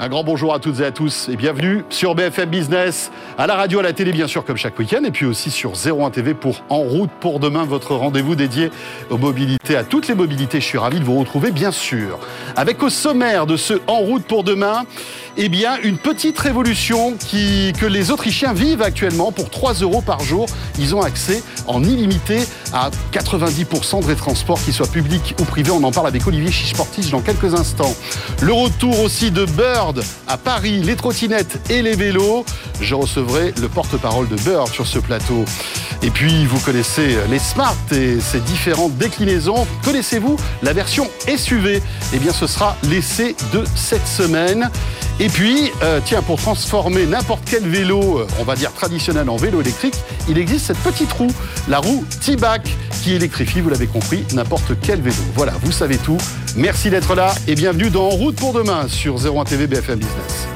Un grand bonjour à toutes et à tous et bienvenue sur BFM Business, à la radio, à la télé bien sûr comme chaque week-end et puis aussi sur 01 TV pour En route pour demain, votre rendez-vous dédié aux mobilités, à toutes les mobilités. Je suis ravi de vous retrouver bien sûr. Avec au sommaire de ce En route pour demain, eh bien, une petite révolution qui, que les Autrichiens vivent actuellement pour 3 euros par jour. Ils ont accès en illimité à 90% des transports, qu'ils soient publics ou privés. On en parle avec Olivier Chichportis dans quelques instants. Le retour aussi de Bird à Paris, les trottinettes et les vélos. Je recevrai le porte-parole de Bird sur ce plateau. Et puis, vous connaissez les Smart et ses différentes déclinaisons. Connaissez-vous la version SUV Eh bien, ce sera l'essai de cette semaine. Puis, euh, tiens, pour transformer n'importe quel vélo, euh, on va dire traditionnel, en vélo électrique, il existe cette petite roue, la roue T-Back, qui électrifie, vous l'avez compris, n'importe quel vélo. Voilà, vous savez tout. Merci d'être là et bienvenue dans En route pour demain sur 01 TV BFM Business.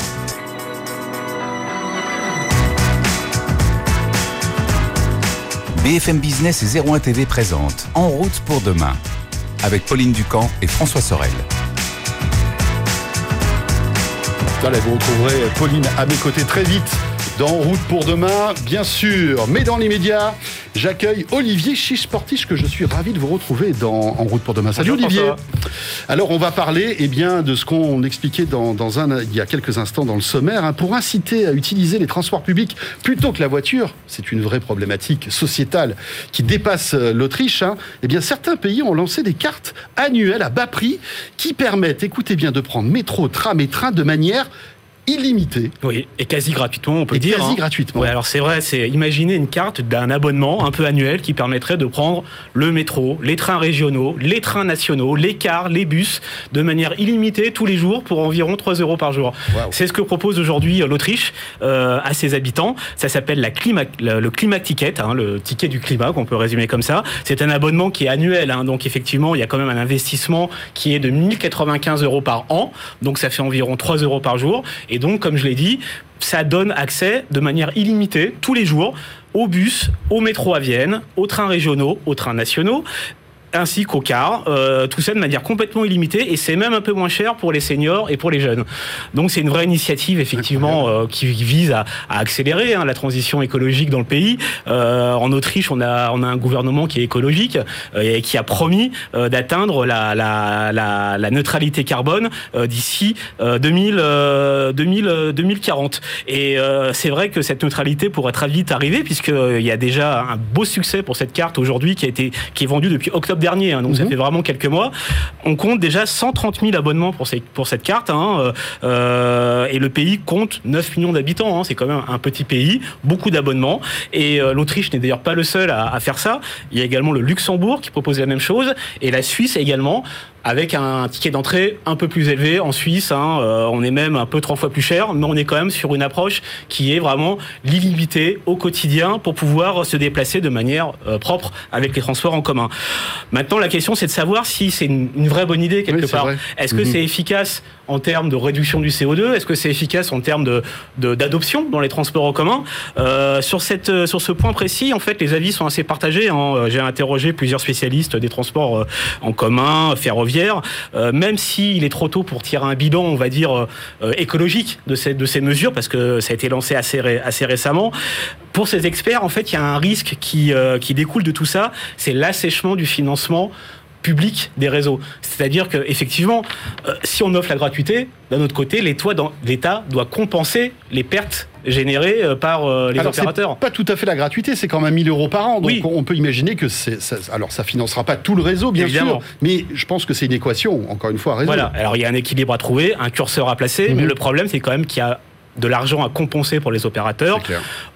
BFM Business et 01 TV présente En route pour demain avec Pauline Ducamp et François Sorel. Vous retrouverez Pauline à mes côtés très vite dans Route pour demain, bien sûr. Mais dans les médias, j'accueille Olivier Chiche-Portiche, que je suis ravi de vous retrouver dans En route pour demain. Salut Bonjour, Olivier. Alors on va parler eh bien, de ce qu'on expliquait dans, dans un, il y a quelques instants dans le sommaire. hein. pour inciter à utiliser les transports publics plutôt que la voiture, c'est une vraie problématique sociétale qui dépasse euh, l'Autriche. hein. Eh bien, certains pays ont lancé des cartes annuelles à bas prix qui permettent, écoutez bien, de prendre métro, tram et train de manière illimitée. Oui, et quasi gratuitement, on peut Et dire. quasi hein. gratuitement. Ouais, alors c'est vrai, c'est imaginer une carte d'un abonnement un peu annuel qui permettrait de prendre le métro, les trains régionaux, les trains nationaux, les cars, les bus, de manière illimitée tous les jours pour environ 3 euros par jour. C'est ce que propose aujourd'hui euh, l'Autriche euh, à ses habitants. Ça s'appelle la clima, le, le climat ticket, hein, le ticket du climat qu'on peut résumer comme ça. C'est un abonnement qui est annuel, hein, donc effectivement il y a quand même un investissement qui est de 1095 euros par an, donc ça fait environ 3 euros par jour. Et donc, comme je l'ai dit, ça donne accès de manière illimitée tous les jours au bus, au métro à Vienne, aux trains régionaux, aux trains nationaux ainsi qu'aux cars, euh, tout ça de manière complètement illimitée et c'est même un peu moins cher pour les seniors et pour les jeunes. Donc c'est une vraie initiative effectivement euh, qui vise à, à accélérer hein, la transition écologique dans le pays. Euh, en Autriche, on a on a un gouvernement qui est écologique euh, et qui a promis euh, d'atteindre la, la, la, la neutralité carbone euh, d'ici euh, 2000, euh, 2000, euh, 2040. Et euh, c'est vrai que cette neutralité pourrait très vite arriver puisqu'il y a déjà un beau succès pour cette carte aujourd'hui qui a été qui est vendue depuis octobre dernier. hein, donc ça Mhm. fait vraiment quelques mois. On compte déjà 130 000 abonnements pour, ces, pour cette carte. hein, euh, euh, et le pays compte 9 millions d'habitants. hein, c'est quand même un petit pays, beaucoup d'abonnements. Et euh, l'Autriche n'est d'ailleurs pas le seul à, à faire ça. Il y a également le Luxembourg qui propose la même chose. Et la Suisse également avec un ticket d'entrée un peu plus élevé en Suisse. hein, euh, on est même un peu trois fois plus cher, mais on est quand même sur une approche qui est vraiment l'illimité au quotidien pour pouvoir se déplacer de manière euh, propre avec les transports en commun. Maintenant, la question, c'est de savoir si c'est une, une vraie bonne idée quelque Oui, part. Est-ce que Mhm. c'est efficace en termes de réduction du CO2 Est-ce que c'est efficace en termes d'adoption dans les transports en commun Euh, euh, sur ce point précis, en fait, les avis sont assez partagés. hein. Euh, J'ai interrogé plusieurs spécialistes des transports en commun, ferroviaires. Euh, même s'il est trop tôt pour tirer un bilan, on va dire euh, écologique de ces mesures, parce que ça a été lancé assez ré- assez récemment. Pour ces experts, en fait, il y a un risque qui découle de tout ça, c'est l'assèchement du financement public des réseaux. C'est-à-dire que effectivement, euh, si on offre la gratuité, d'un autre côté, l'État doit compenser les pertes générées euh, par euh, les alors, opérateurs. pas tout à fait la gratuité, c'est quand même 1000 euros par an. Donc, Oui. on peut imaginer que ça- alors, ça financera pas tout le réseau, bien Évidemment. sûr. Mais je pense que c'est une équation, encore une fois, à résoudre. Voilà. Alors il y a un équilibre à trouver, un curseur à placer, Mhm. mais le problème c'est quand même qu'il y a de l'argent à compenser pour les opérateurs.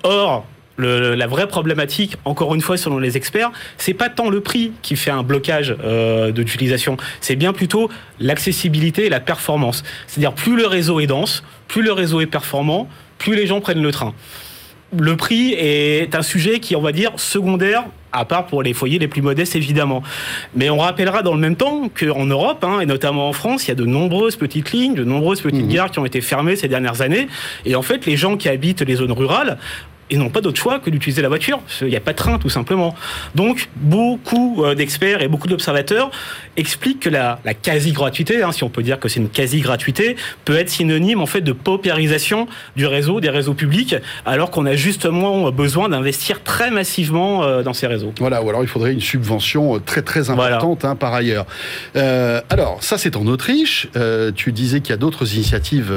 Or, le- la vraie problématique, encore une fois selon les experts, c'est pas tant le prix qui fait un blocage euh, d'utilisation, c'est bien plutôt l'accessibilité et la performance. C'est-à-dire plus le réseau est dense, plus le réseau est performant, plus les gens prennent le train. Le prix est un sujet qui, on va dire, secondaire, à part pour les foyers les plus modestes, évidemment. Mais on rappellera dans le même temps qu'en Europe, hein, et notamment en France, il y a de nombreuses petites lignes, de nombreuses petites Mhm. gares qui ont été fermées ces dernières années. Et en fait, les gens qui habitent les zones rurales et n'ont pas d'autre choix que d'utiliser la voiture. Il n'y a pas de train, tout simplement. Donc, beaucoup euh, d'experts et beaucoup d'observateurs expliquent que la, quasi-gratuité, hein, si on peut dire que c'est une quasi-gratuité, peut être synonyme en fait de paupérisation du réseau, des réseaux publics, alors qu'on a justement besoin d'investir très massivement euh, dans ces réseaux. Voilà, ou alors il faudrait une subvention euh, très très importante hein, par ailleurs. alors, ça c'est en Autriche. tu disais qu'il y a d'autres initiatives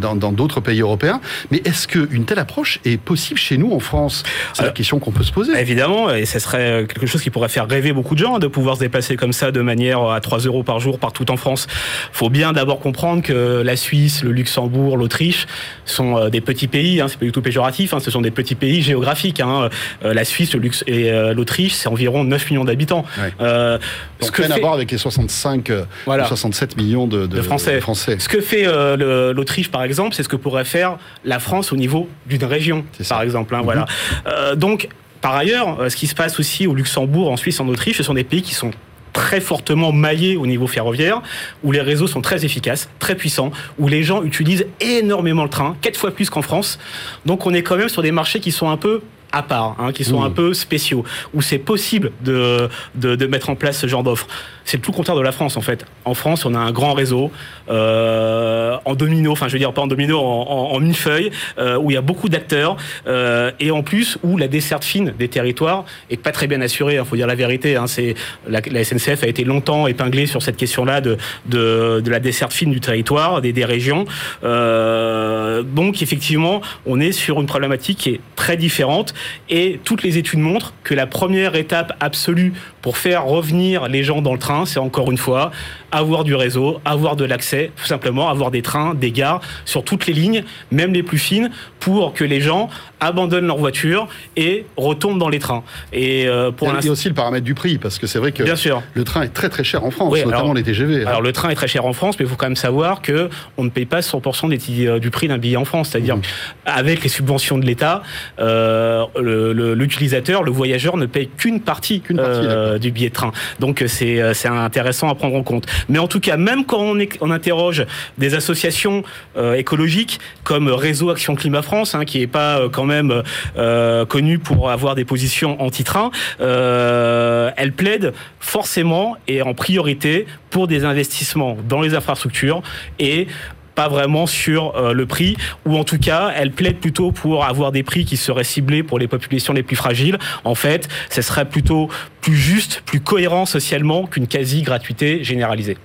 dans d'autres pays européens, mais est-ce qu'une telle approche est possible chez nous en France C'est la question qu'on peut se poser. Évidemment, et ce serait quelque chose qui pourrait faire rêver beaucoup de gens hein, de pouvoir se déplacer comme ça de manière à 3 euros par jour partout en France. faut bien d'abord comprendre que la Suisse, le Luxembourg, l'Autriche sont euh, des petits pays, hein, c'est pas du tout péjoratif, hein, ce sont des petits pays géographiques. Hein. Euh, la Suisse, le Luxe et euh, l'Autriche, c'est environ 9 millions d'habitants. ce que rien à voir avec les 65, 67 millions de, Français. Ce que fait l'Autriche, par exemple, c'est ce que pourrait faire la France au niveau d'une région, par exemple exemple. Hein, voilà. Euh, donc, par ailleurs, euh, ce qui se passe aussi au Luxembourg, en Suisse, en Autriche, ce sont des pays qui sont très fortement maillés au niveau ferroviaire, où les réseaux sont très efficaces, très puissants, où les gens utilisent énormément le train, quatre fois plus qu'en France. Donc on est quand même sur des marchés qui sont un peu à part, hein, qui sont un peu spéciaux, où c'est possible de, de, de, mettre en place ce genre d'offres. C'est tout le contraire de la France en fait. En France, on a un grand réseau euh, en domino, enfin je veux dire pas en domino, en, en, en millefeuille, euh, où il y a beaucoup d'acteurs euh, et en plus où la desserte fine des territoires est pas très bien assurée. Il hein, faut dire la vérité. Hein, c'est la, SNCF a été longtemps épinglée sur cette question-là de, la desserte fine du territoire, des, des régions. Euh, donc effectivement, on est sur une problématique qui est très différente et toutes les études montrent que la première étape absolue pour faire revenir les gens dans le train, c'est encore une fois avoir du réseau, avoir de l'accès, tout simplement avoir des trains, des gares sur toutes les lignes, même les plus fines, pour que les gens abandonnent leur voiture et retournent dans les trains. Et euh, pour il y a aussi le paramètre du prix, parce que c'est vrai que Bien sûr. le train est très très cher en France, notamment les TGV. Hein. Alors le train est très cher en France, mais il faut quand même savoir que on ne paye pas 100% des, euh, du prix d'un billet en France, c'est-à-dire mmh. avec les subventions de l'État, euh, l'utilisateur, le, voyageur ne paye qu'une partie, euh, du billet de train. Donc c'est intéressant à prendre en compte. Mais en tout cas, même quand on, est, on interroge des associations écologiques comme Réseau Action Climat France, hein, qui n'est pas euh, quand même euh, connu pour avoir des positions anti-train, euh, elles plaident forcément et en priorité pour des investissements dans les infrastructures et pas vraiment sur euh, le prix, ou en tout cas, elle plaide plutôt pour avoir des prix qui seraient ciblés pour les populations les plus fragiles. En fait, ce serait plutôt plus juste, plus cohérent socialement qu'une quasi-gratuité généralisée.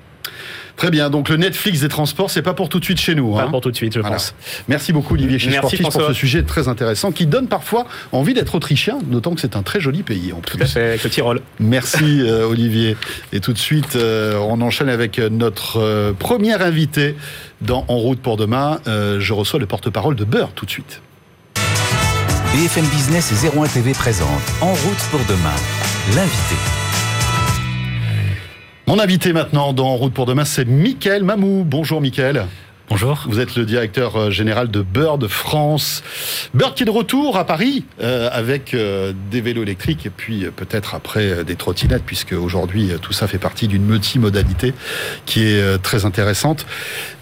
Très bien. Donc le Netflix des transports, c'est pas pour tout de suite chez nous. Pas hein. pour tout de suite, je pense. Merci beaucoup Olivier chez pour ce sujet très intéressant qui donne parfois envie d'être autrichien, d'autant que c'est un très joli pays en plus. Tout à fait, avec le Tyrol. Merci euh, Olivier. Et tout de suite, euh, on enchaîne avec notre euh, première invité dans En route pour demain. je reçois le porte-parole de Beurre tout de suite. BFM Business et 01 TV présente En route pour demain. L'invité. Mon invité maintenant dans route pour demain, c'est Mickaël Mamou. Bonjour Mickaël. Bonjour. Vous êtes le directeur euh, général de Bird France. Bird qui est de retour à Paris euh, avec euh, des vélos électriques et puis peut-être après des trottinettes puisque aujourd'hui tout ça fait partie d'une multimodalité qui est très intéressante.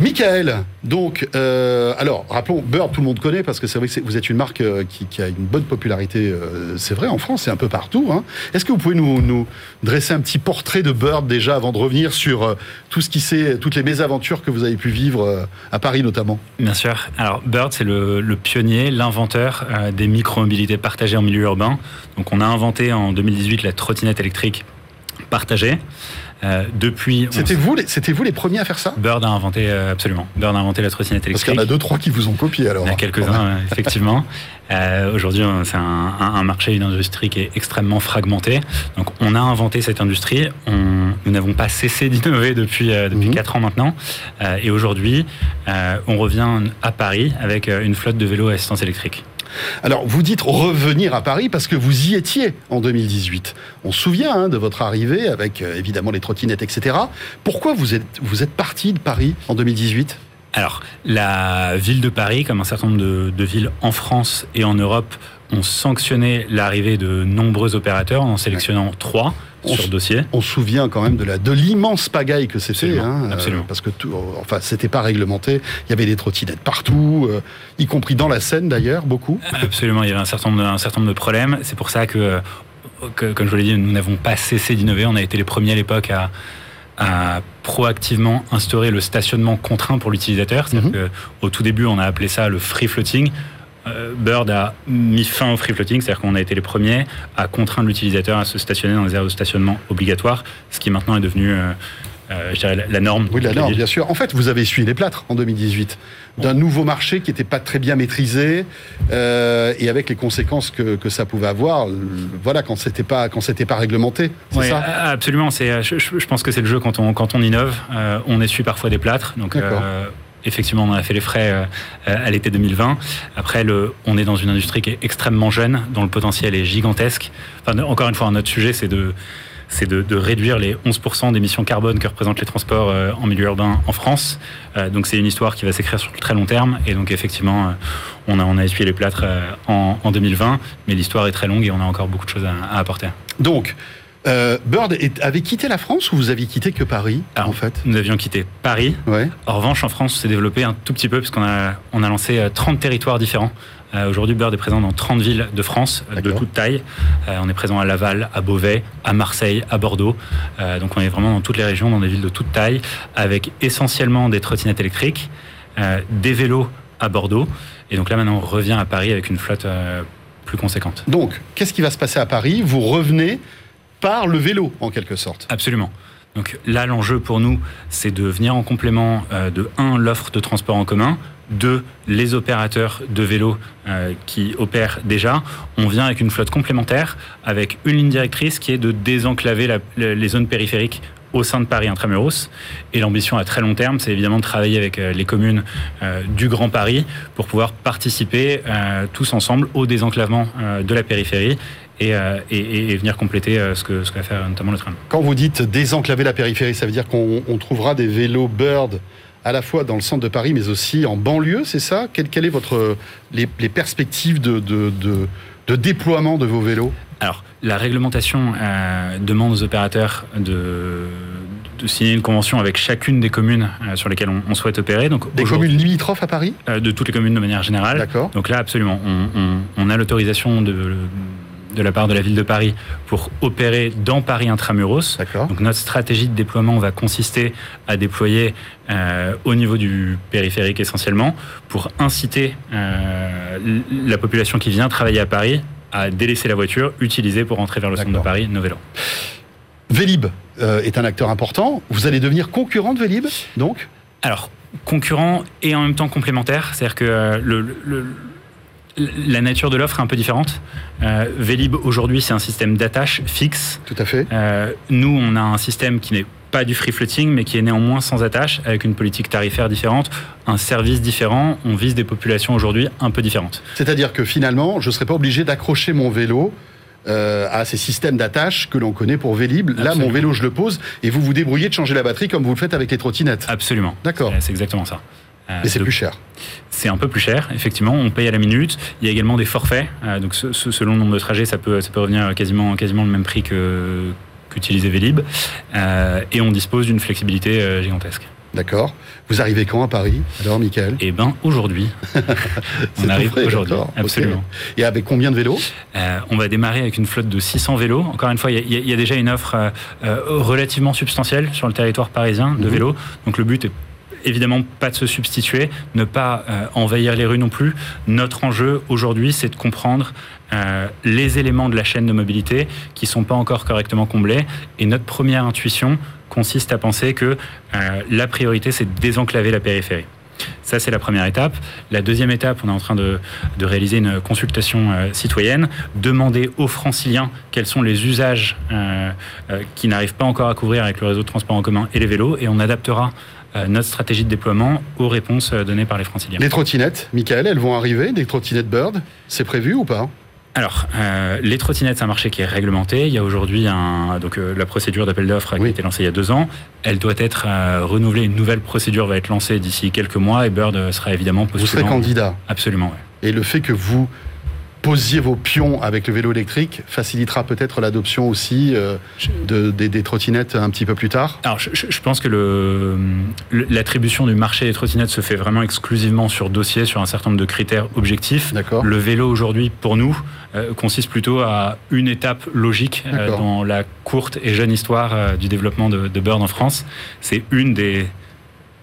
Michael, donc, alors rappelons, Bird tout le monde connaît parce que c'est vrai que vous êtes une marque qui, a une bonne popularité, c'est vrai en France et un peu partout. Hein. Est-ce que vous pouvez nous, nous, dresser un petit portrait de Bird déjà avant de revenir sur tout ce qui s'est, toutes les mésaventures que vous avez pu vivre à Paris notamment Bien sûr. Alors Bird, c'est le, pionnier, l'inventeur euh, des micro-mobilités partagées en milieu urbain. Donc on a inventé en 2018 la trottinette électrique partagée. Euh, depuis. C'était vous, les, c'était vous les premiers à faire ça? Bird a inventé euh, absolument. Bird a inventé la trottinette électrique. Parce qu'il y en a deux trois qui vous ont copié alors. Il y en a quelques-uns effectivement. Euh, aujourd'hui, c'est un, un, marché, une industrie qui est extrêmement fragmentée. Donc, on a inventé cette industrie. On, nous n'avons pas cessé d'innover depuis depuis mhm. quatre ans maintenant. et aujourd'hui, on revient à Paris avec une flotte de vélos à assistance électrique. Alors, vous dites revenir à Paris parce que vous y étiez en 2018. On se souvient hein, de votre arrivée avec euh, évidemment les trottinettes, etc. Pourquoi vous êtes, vous êtes parti de Paris en 2018 Alors, la ville de Paris, comme un certain nombre de, villes en France et en Europe, ont sanctionné l'arrivée de nombreux opérateurs en sélectionnant trois sur dossier. On se souvient quand même de la de l'immense pagaille que c'était, hein, absolument. Euh, parce que tout, enfin c'était pas réglementé. Il y avait des trottinettes partout, euh, y compris dans la Seine d'ailleurs, beaucoup. Absolument, il y avait un certain nombre de, un certain nombre de problèmes. C'est pour ça que, que, comme je vous l'ai dit, nous n'avons pas cessé d'innover. On a été les premiers à l'époque à, à proactivement instaurer le stationnement contraint pour l'utilisateur. Mm Au tout début, on a appelé ça le free floating. Euh, Bird a mis fin au free floating, c'est-à-dire qu'on a été les premiers à contraindre l'utilisateur à se stationner dans les aires de stationnement obligatoires, ce qui maintenant est devenu euh, euh, je dirais, la, norme. Oui, la norme, bien sûr. En fait, vous avez essuyé les plâtres en 2018 d'un nouveau marché qui n'était pas très bien maîtrisé et avec les conséquences que, que ça pouvait avoir. Voilà, quand c'était pas quand c'était pas réglementé. Oui, ça? absolument. C'est, je, pense que c'est le jeu quand on quand on innove. on essuie parfois des plâtres. Donc effectivement, on a fait les frais euh, à l'été 2020. Après, on est dans une industrie qui est extrêmement jeune, dont le potentiel est gigantesque. Encore une fois, un autre sujet, c'est de, réduire les 11% d'émissions carbone que représentent les transports euh, en milieu urbain en France. Euh, donc c'est une histoire qui va s'écrire sur le très long terme. Et donc effectivement, on, a, essuyé les plâtres en, 2020, mais l'histoire est très longue et on a encore beaucoup de choses à, apporter. Euh, Bird avait quitté la France ou vous aviez quitté que Paris en fait Nous avions quitté Paris. En revanche, en France, s'est développé un tout petit peu puisqu'on a, on a lancé 30 euh, territoires différents. Euh, aujourd'hui, Bird est présent dans 30 villes de France, de toute taille. on est présent à Laval, à Beauvais, à Marseille, à Bordeaux. donc on est vraiment dans toutes les régions, dans des villes de toute taille, avec essentiellement des trottinettes électriques, des vélos à Bordeaux. Et donc là, maintenant, on revient à Paris avec une flotte plus conséquente. Donc, qu'est-ce qui va se passer à Paris? Vous revenez par le vélo, en quelque sorte. Absolument. Donc là, l'enjeu pour nous, c'est de venir en complément euh, de, un, l'offre de transport en commun, deux, les opérateurs de vélo euh, qui opèrent déjà. On vient avec une flotte complémentaire, avec une ligne directrice qui est de désenclaver les zones périphériques au sein de Paris intramuros. Et l'ambition à très long terme, c'est évidemment de travailler avec euh, les communes du Grand Paris pour pouvoir participer tous ensemble au désenclavement de la périphérie euh, et, venir compléter euh, ce que, ce va faire notamment le train. Quand vous dites désenclaver la périphérie, ça veut dire qu'on trouvera des vélos Bird à la fois dans le centre de Paris, mais aussi en banlieue, c'est ça? Quelles est votre, les, perspectives de, de, déploiement de vos vélos? Alors, la réglementation euh, demande aux opérateurs de, de, signer une convention avec chacune des communes sur lesquelles on, souhaite opérer. Donc, des communes limitrophes à Paris? De toutes les communes de manière générale. D'accord. Donc là, absolument. On, on a l'autorisation de de la part de la ville de Paris pour opérer dans Paris intramuros. Donc notre stratégie de déploiement va consister à déployer euh, au niveau du périphérique essentiellement pour inciter euh, la population qui vient travailler à Paris à délaisser la voiture, utiliser pour rentrer vers le centre de Paris nos vélos. Vélib euh, est un acteur important. Vous allez devenir concurrent de Vélib, donc? Alors, concurrent et en même temps complémentaire. C'est-à-dire que le la nature de l'offre est un peu différente. Euh, Vélib aujourd'hui c'est un système d'attache fixe. Tout à fait. Euh, nous on a un système qui n'est pas du free floating mais qui est néanmoins sans attache avec une politique tarifaire différente, un service différent. On vise des populations aujourd'hui un peu différentes. C'est-à-dire que finalement je ne serais pas obligé d'accrocher mon vélo euh, à ces systèmes d'attache que l'on connaît pour Vélib. Là, mon vélo, je le pose et vous vous débrouillez de changer la batterie comme vous le faites avec les trottinettes. Absolument. D'accord. C'est exactement ça. Mais c'est plus cher. C'est un peu plus cher, effectivement. On paye à la minute. Il y a également des forfaits. Euh, donc, selon le nombre de trajets, ça peut, ça peut revenir quasiment, quasiment le même prix que qu'utiliser Vélib. Euh, et on dispose d'une flexibilité euh, gigantesque. D'accord. Vous arrivez quand à Paris Alors, Michael? Eh bien, aujourd'hui. on arrive aujourd'hui. Absolument. Et avec combien de vélos? On va démarrer avec une flotte de 600 vélos. Encore une fois, il y, a déjà une offre relativement substantielle sur le territoire parisien de mhm. vélos. Donc, le but est évidemment pas de se substituer, ne pas euh, envahir les rues non plus. Notre enjeu aujourd'hui, c'est de comprendre euh, les éléments de la chaîne de mobilité qui sont pas encore correctement comblés. Et notre première intuition consiste à penser que euh, la priorité, c'est de désenclaver la périphérie. Ça, c'est la première étape. La deuxième étape, on est en train de, réaliser une consultation citoyenne, demander aux franciliens quels sont les usages qui n'arrivent pas encore à couvrir avec le réseau de transport en commun et les vélos, et on adaptera euh, notre stratégie de déploiement aux réponses euh, données par les franciliens. Les trottinettes, Michael, elles vont arriver, des trottinettes Bird, c'est prévu ou pas? Alors, euh, les trottinettes, c'est un marché qui est réglementé. Il y a aujourd'hui un, donc euh, la procédure d'appel d'offres qui a été lancée il y a deux ans. Elle doit être euh, renouvelée. Une nouvelle procédure va être lancée d'ici quelques mois et Bird sera évidemment postulant. Vous serez candidat. Absolument. Ouais. Et le fait que vous posiez vos pions avec le vélo électrique facilitera peut-être l'adoption aussi euh, de, des, trottinettes un petit peu plus tard? Alors, je, pense que l'attribution du marché des trottinettes se fait vraiment exclusivement sur dossier, sur un certain nombre de critères objectifs. Le vélo aujourd'hui, pour nous, euh, consiste plutôt à une étape logique euh, dans la courte et jeune histoire du développement de, de Bird en France. C'est une des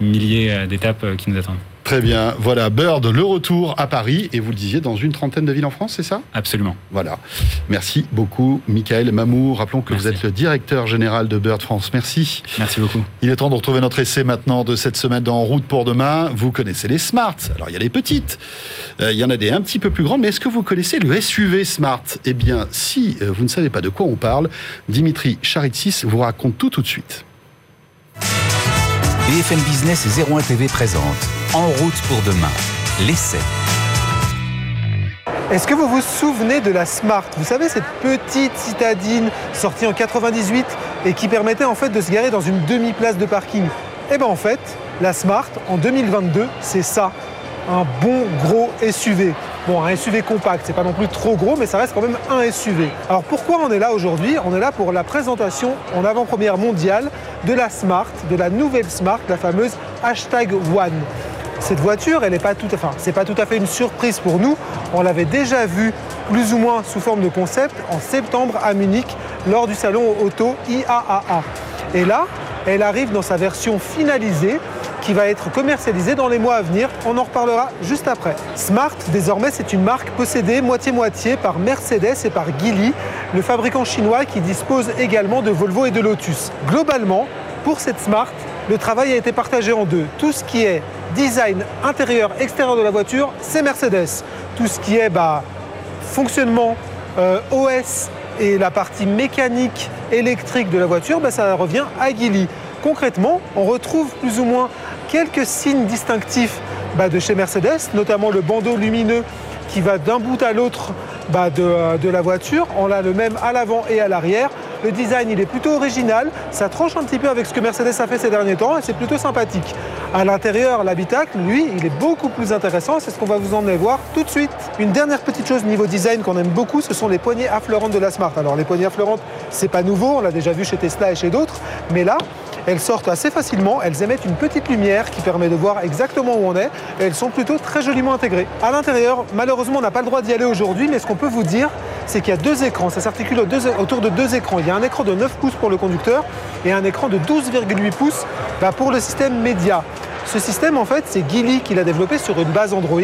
milliers d'étapes qui nous attendent. Très bien. Voilà, Bird, le retour à Paris. Et vous le disiez, dans une trentaine de villes en France, c'est ça? Absolument. Voilà. Merci beaucoup, Michael Mamou. Rappelons que vous êtes le directeur général de Bird France. Merci. Merci beaucoup. Il est temps de retrouver notre essai maintenant de cette semaine dans Route pour demain. Vous connaissez les Smart. Alors, il y a les petites. Euh, il y en a des un petit peu plus grandes. Mais est-ce que vous connaissez le SUV Smart? Eh bien, si euh, vous ne savez pas de quoi on parle, Dimitri Charitsis vous raconte tout tout de suite. BFM Business et 01 TV présente En route pour demain, l'essai. Est-ce que vous vous souvenez de la Smart Vous savez, cette petite citadine sortie en 98 et qui permettait en fait de se garer dans une demi-place de parking? Eh bien en fait, la Smart en 2022, c'est ça. Un bon gros SUV. Bon, un SUV compact, c'est pas non plus trop gros, mais ça reste quand même un SUV. Alors pourquoi on est là aujourd'hui? On est là pour la présentation en avant-première mondiale de la Smart, de la nouvelle Smart, la fameuse hashtag One. Cette voiture, elle n'est pas tout, c'est pas tout à fait une surprise pour nous. On l'avait déjà vue plus ou moins sous forme de concept en septembre à Munich lors du salon auto IAAA. Et là, elle arrive dans sa version finalisée qui va être commercialisé dans les mois à venir. On en reparlera juste après. Smart, désormais, c'est une marque possédée moitié-moitié par Mercedes et par Geely, le fabricant chinois qui dispose également de Volvo et de Lotus. Globalement, pour cette Smart, le travail a été partagé en deux. Tout ce qui est design intérieur, extérieur de la voiture, c'est Mercedes. Tout ce qui est bah, fonctionnement, euh, OS et la partie mécanique électrique de la voiture, bah, ça revient à Geely. Concrètement, on retrouve plus ou moins quelques signes distinctifs bah, de chez Mercedes, notamment le bandeau lumineux qui va d'un bout à l'autre bah, de, de, la voiture. On l'a le même à l'avant et à l'arrière. Le design, il est plutôt original. Ça tranche un petit peu avec ce que Mercedes a fait ces derniers temps et c'est plutôt sympathique. À l'intérieur, l'habitacle, lui, il est beaucoup plus intéressant. C'est ce qu'on va vous emmener voir tout de suite. Une dernière petite chose niveau design qu'on aime beaucoup, ce sont les poignées affleurantes de la Smart. Alors les poignées affleurantes, c'est pas nouveau. On l'a déjà vu chez Tesla et chez d'autres. Mais là, elles sortent assez facilement, elles émettent une petite lumière qui permet de voir exactement où on est et elles sont plutôt très joliment intégrées. À l'intérieur, malheureusement, on n'a pas le droit d'y aller aujourd'hui, mais ce qu'on peut vous dire, c'est qu'il y a deux écrans. Ça s'articule autour de deux écrans. Il y a un écran de 9 pouces pour le conducteur et un écran de 12,8 pouces bah, pour le système média. Ce système, en fait, c'est Geely qui l'a développé sur une base Android.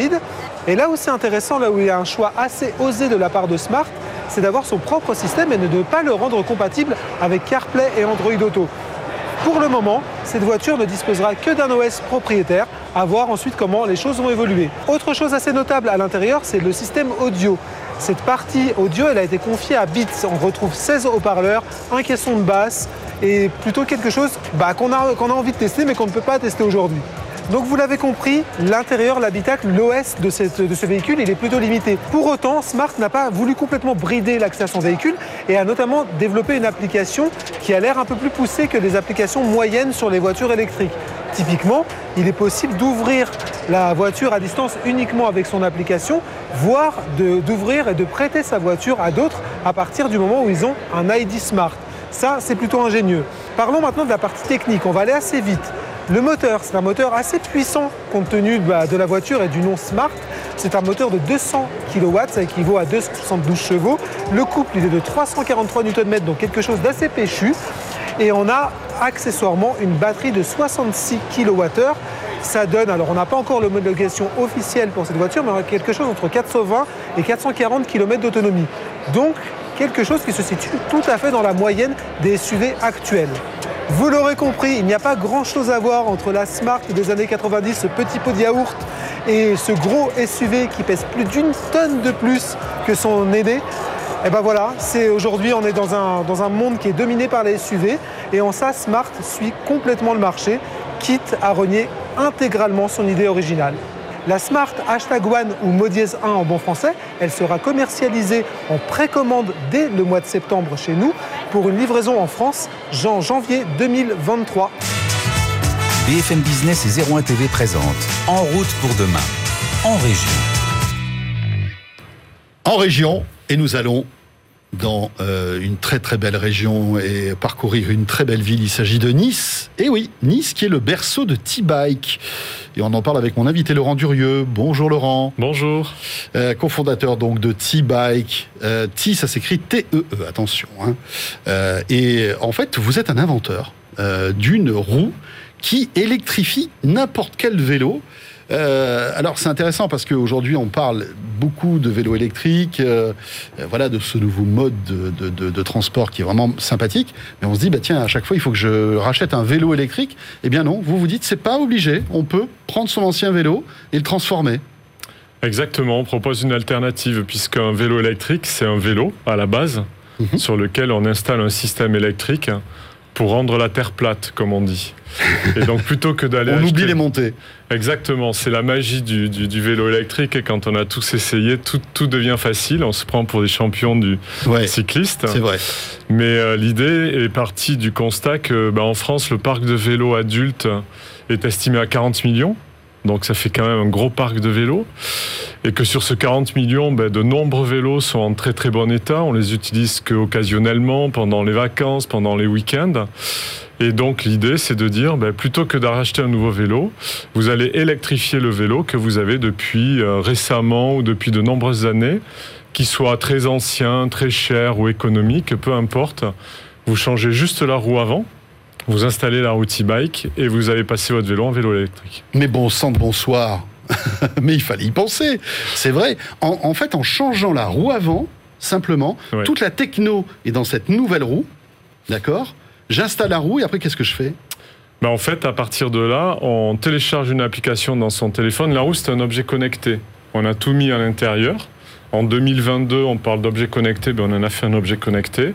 Et là où c'est intéressant, là où il y a un choix assez osé de la part de Smart, c'est d'avoir son propre système et de ne pas le rendre compatible avec CarPlay et Android Auto. Pour le moment, cette voiture ne disposera que d'un OS propriétaire, à voir ensuite comment les choses vont évoluer. Autre chose assez notable à l'intérieur, c'est le système audio. Cette partie audio, elle a été confiée à Beats. On retrouve 16 haut-parleurs, un caisson de basse et plutôt quelque chose bah, qu'on a, a envie de tester mais qu'on ne peut pas tester aujourd'hui. Donc vous l'avez compris, l'intérieur, l'habitacle, l'OS de, ce véhicule, il est plutôt limité. Pour autant, Smart n'a pas voulu complètement brider l'accès à son véhicule et a notamment développé une application qui a l'air un peu plus poussée que les applications moyennes sur les voitures électriques. Typiquement, il est possible d'ouvrir la voiture à distance uniquement avec son application, voire d'ouvrir et de prêter sa voiture à d'autres à partir du moment où ils ont un ID Smart. Ça, c'est plutôt ingénieux. Parlons maintenant de la partie technique. On va aller assez vite. Le moteur, c'est un moteur assez puissant compte tenu bah, de la voiture et du nom Smart. C'est un moteur de 200 kW, ça équivaut à 272 chevaux. Le couple, il est de 343 Nm, donc quelque chose d'assez péchu. Et on a accessoirement une batterie de 66 kWh. Ça donne, alors on n'a pas encore l'homologation officielle pour cette voiture, mais on a quelque chose entre 420 et 440 km d'autonomie. Donc quelque chose qui se situe tout à fait dans la moyenne des SUV actuels. Vous l'aurez compris, il n'y a pas grand-chose à voir entre la Smart des années 90, ce petit pot de yaourt, et ce gros SUV qui pèse plus d'une tonne de plus que son aîné. Et ben voilà, c'est aujourd'hui on est dans un, dans un monde qui est dominé par les SUV et en ça Smart suit complètement le marché, quitte à renier intégralement son idée originale. La Smart Hashtag One ou Modiez 1 en bon français, elle sera commercialisée en précommande dès le mois de septembre chez nous pour une livraison en France en janvier 2023. BFM Business et 01 TV présente En route pour demain, en région. En région, et nous allons dans euh, une très très belle région et parcourir une très belle ville. Il s'agit de Nice. Et oui, Nice qui est le berceau de T-Bike. Et on en parle avec mon invité Laurent Durieux. Bonjour Laurent. Bonjour. Euh, cofondateur donc de T-Bike. Euh, T, ça s'écrit T-E-E, -E, attention. Hein. Euh, et en fait, vous êtes un inventeur d'une roue qui électrifie n'importe quel vélo. Euh, alors c'est intéressant parce qu'aujourd'hui on parle beaucoup de vélos électriques, euh, voilà, de ce nouveau mode de, de, de, de, transport qui est vraiment sympathique. Mais on se dit bah tiens à chaque fois il faut que je rachète un vélo électrique. Eh bien non, vous vous dites c'est pas obligé. On peut prendre son ancien vélo et le transformer. Exactement, on propose une alternative puisqu'un vélo électrique c'est un vélo à la base -hmm. sur lequel on installe un système électrique pour rendre la terre plate, comme on dit. Et donc plutôt que d'aller... on acheter... oublie les montées. Exactement, c'est la magie du, du, du, vélo électrique et quand on a tous essayé, tout, tout, devient facile, on se prend pour des champions du ouais, cycliste. C'est vrai. Mais euh, l'idée est partie du constat que bah, en France, le parc de vélos adultes est estimé à 40 millions. Donc ça fait quand même un gros parc de vélos. Et que sur ce 40 millions, ben, de nombreux vélos sont en très très bon état. On les utilise qu'occasionnellement, pendant les vacances, pendant les week-ends. Et donc l'idée, c'est de dire, ben, plutôt que d'acheter un nouveau vélo, vous allez électrifier le vélo que vous avez depuis euh, récemment ou depuis de nombreuses années, qu'il soit très ancien, très cher ou économique, peu importe. Vous changez juste la roue avant vous installez la route e-bike et vous avez passé votre vélo en vélo électrique. Mais bon sang de bonsoir Mais il fallait y penser C'est vrai, en, en, fait, en changeant la roue avant, simplement, toute la techno est dans cette nouvelle roue, d'accord? J'installe la roue et après, qu'est-ce que je fais? Ben en fait, à partir de là, on télécharge une application dans son téléphone. La roue, c'est un objet connecté. On a tout mis à l'intérieur. En 2022, on parle d'objet connecté, ben on en a fait un objet connecté.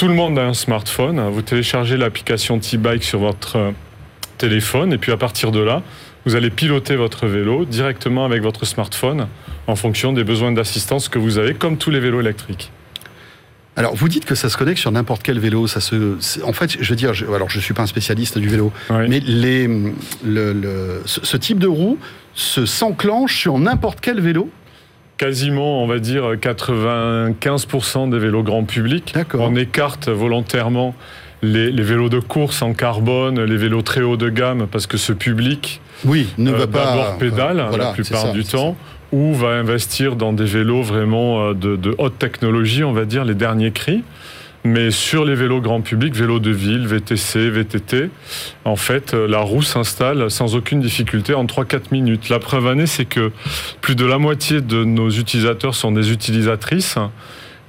Tout le monde a un smartphone. Vous téléchargez l'application T-Bike sur votre téléphone et puis à partir de là, vous allez piloter votre vélo directement avec votre smartphone en fonction des besoins d'assistance que vous avez, comme tous les vélos électriques. Alors, vous dites que ça se connecte sur n'importe quel vélo. Ça se, en fait, je veux dire, je, alors je suis pas un spécialiste du vélo, oui. mais les, le, le, ce, ce type de roue se s'enclenche sur n'importe quel vélo? Quasiment, on va dire, 95% des vélos grand public. On écarte volontairement les, les, vélos de course en carbone, les vélos très haut de gamme, parce que ce public oui, ne va euh, pas d'abord pédale voilà, la plupart ça, du temps, ça. ou va investir dans des vélos vraiment euh, de, de, haute technologie, on va dire, les derniers cris. Mais sur les vélos grand public, vélos de ville, VTC, VTT, en fait, la roue s'installe sans aucune difficulté en 3-4 minutes. La preuve année, c'est que plus de la moitié de nos utilisateurs sont des utilisatrices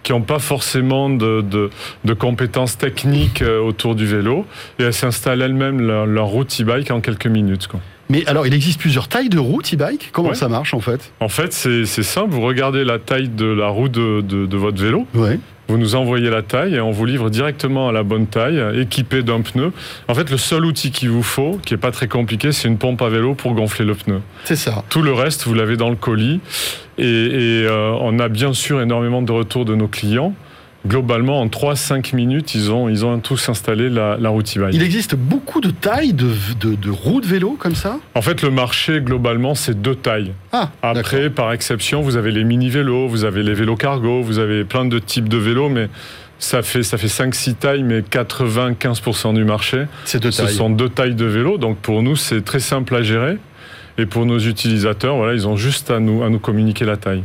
qui n'ont pas forcément de, de, de, compétences techniques autour du vélo et elles s'installent elles-mêmes leur, leur roue e-bike en quelques minutes. Quoi. Mais alors, il existe plusieurs tailles de roue e-bike Comment ouais. ça marche en fait? En fait, c'est simple. Vous regardez la taille de la roue de, de, de votre vélo. Ouais. Vous nous envoyez la taille et on vous livre directement à la bonne taille, équipé d'un pneu. En fait, le seul outil qu'il vous faut, qui est pas très compliqué, c'est une pompe à vélo pour gonfler le pneu. C'est ça. Tout le reste, vous l'avez dans le colis. Et, et euh, on a bien sûr énormément de retours de nos clients globalement, en 3-5 minutes, ils ont, ils ont tous installé la, la route e-bike. Il existe beaucoup de tailles de, de, de, roues de vélo comme ça? En fait, le marché, globalement, c'est deux tailles. Ah, Après, par exception, vous avez les mini-vélos, vous avez les vélos cargo, vous avez plein de types de vélos, mais ça fait, ça fait 5-6 tailles, mais 95% du marché, ce tailles. sont deux tailles de vélos. Donc pour nous, c'est très simple à gérer. Et pour nos utilisateurs, voilà, ils ont juste à nous, à nous communiquer la taille.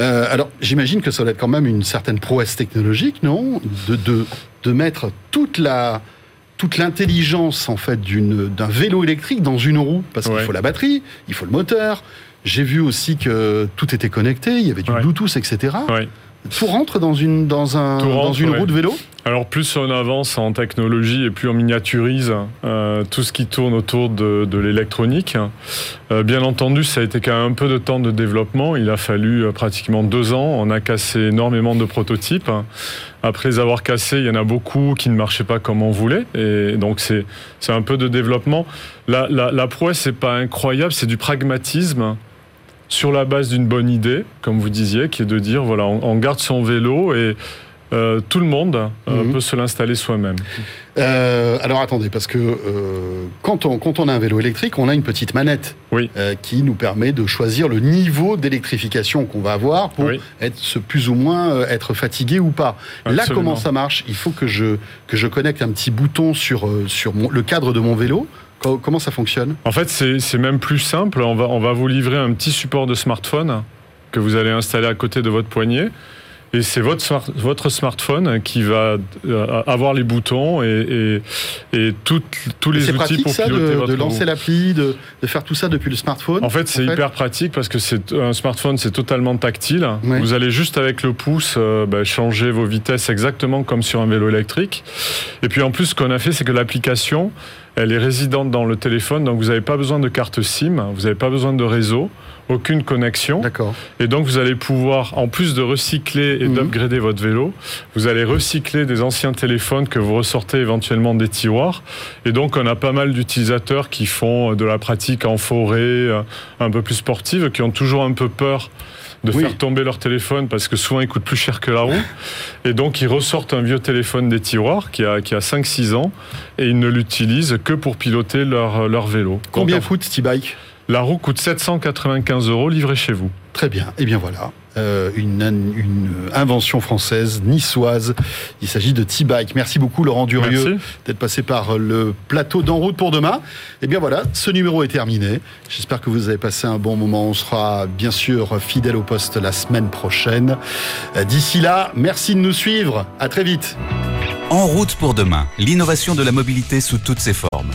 Euh, alors, j'imagine que ça doit être quand même une certaine prouesse technologique, non? De, de, de, mettre toute la toute l'intelligence en fait d'un vélo électrique dans une roue, parce qu'il faut la batterie, il faut le moteur. J'ai vu aussi que tout était connecté, il y avait du ouais. Bluetooth, etc. Ouais. Tout rentre dans une, dans un, Tout dans rentre, une roue de vélo? Alors plus on avance en technologie et plus on miniaturise euh, tout ce qui tourne autour de, l'électronique. Euh, bien entendu, ça a été quand même un peu de temps de développement. Il a fallu euh, pratiquement deux ans. On a cassé énormément de prototypes. Après les avoir cassés, il y en a beaucoup qui ne marchaient pas comme on voulait. Et donc c'est un peu de développement. La, la, prouesse, c'est pas incroyable, c'est du pragmatisme sur la base d'une bonne idée, comme vous disiez, qui est de dire voilà, on garde son vélo et euh, tout le monde euh, Mhm. peut se l'installer soi-même. Euh, alors attendez, parce que quand, on, quand on a un vélo électrique, on a une petite manette Oui. qui nous permet de choisir le niveau d'électrification qu'on va avoir pour Oui. être plus ou moins être fatigué ou pas. Là, comment ça marche? Il faut que je, que je connecte un petit bouton sur, sur mon- le cadre de mon vélo. Co- Comment ça fonctionne? En fait, c'est c'est même plus simple. On va, on va vous livrer un petit support de smartphone que vous allez installer à côté de votre poignet. Et c'est votre, smart- votre smartphone qui va euh, avoir les boutons et, et, et toutes- tous les outils pratique pour ça piloter de, votre de lancer l'appli, de, de faire tout ça depuis le smartphone En fait, c'est fait hyper pratique parce que c'est un smartphone, c'est totalement tactile. Vous allez juste avec le pouce euh, bah, changer vos vitesses exactement comme sur un vélo électrique. Et puis en plus, ce qu'on a fait, c'est que l'application, elle est résidente dans le téléphone, donc vous n'avez pas besoin de carte SIM, vous n'avez pas besoin de réseau, aucune connexion. D'accord. Et donc vous allez pouvoir, en plus de recycler et Mhm. d'upgrader votre vélo, vous allez recycler des anciens téléphones que vous ressortez éventuellement des tiroirs. Et donc on a pas mal d'utilisateurs qui font de la pratique en forêt, euh, un peu plus sportive, qui ont toujours un peu peur de Oui. faire tomber leur téléphone parce que souvent il coûte plus cher que la roue. Et donc ils ressortent un vieux téléphone des tiroirs qui a, qui a 5-6 ans et ils ne l'utilisent que pour piloter leur, leur vélo. Combien coûte T-Bike? La roue coûte 795 euros livrée chez vous. Très bien. Et bien voilà, euh, une, une invention française, niçoise. Il s'agit de T-Bike. Merci beaucoup Laurent Durieux d'être passé par le plateau d'En route pour demain. Et bien voilà, ce numéro est terminé. J'espère que vous avez passé un bon moment. On sera bien sûr fidèle au poste la semaine prochaine. Euh, D'ici là, merci de nous suivre. À très vite. En route pour demain, l'innovation de la mobilité sous toutes ses formes.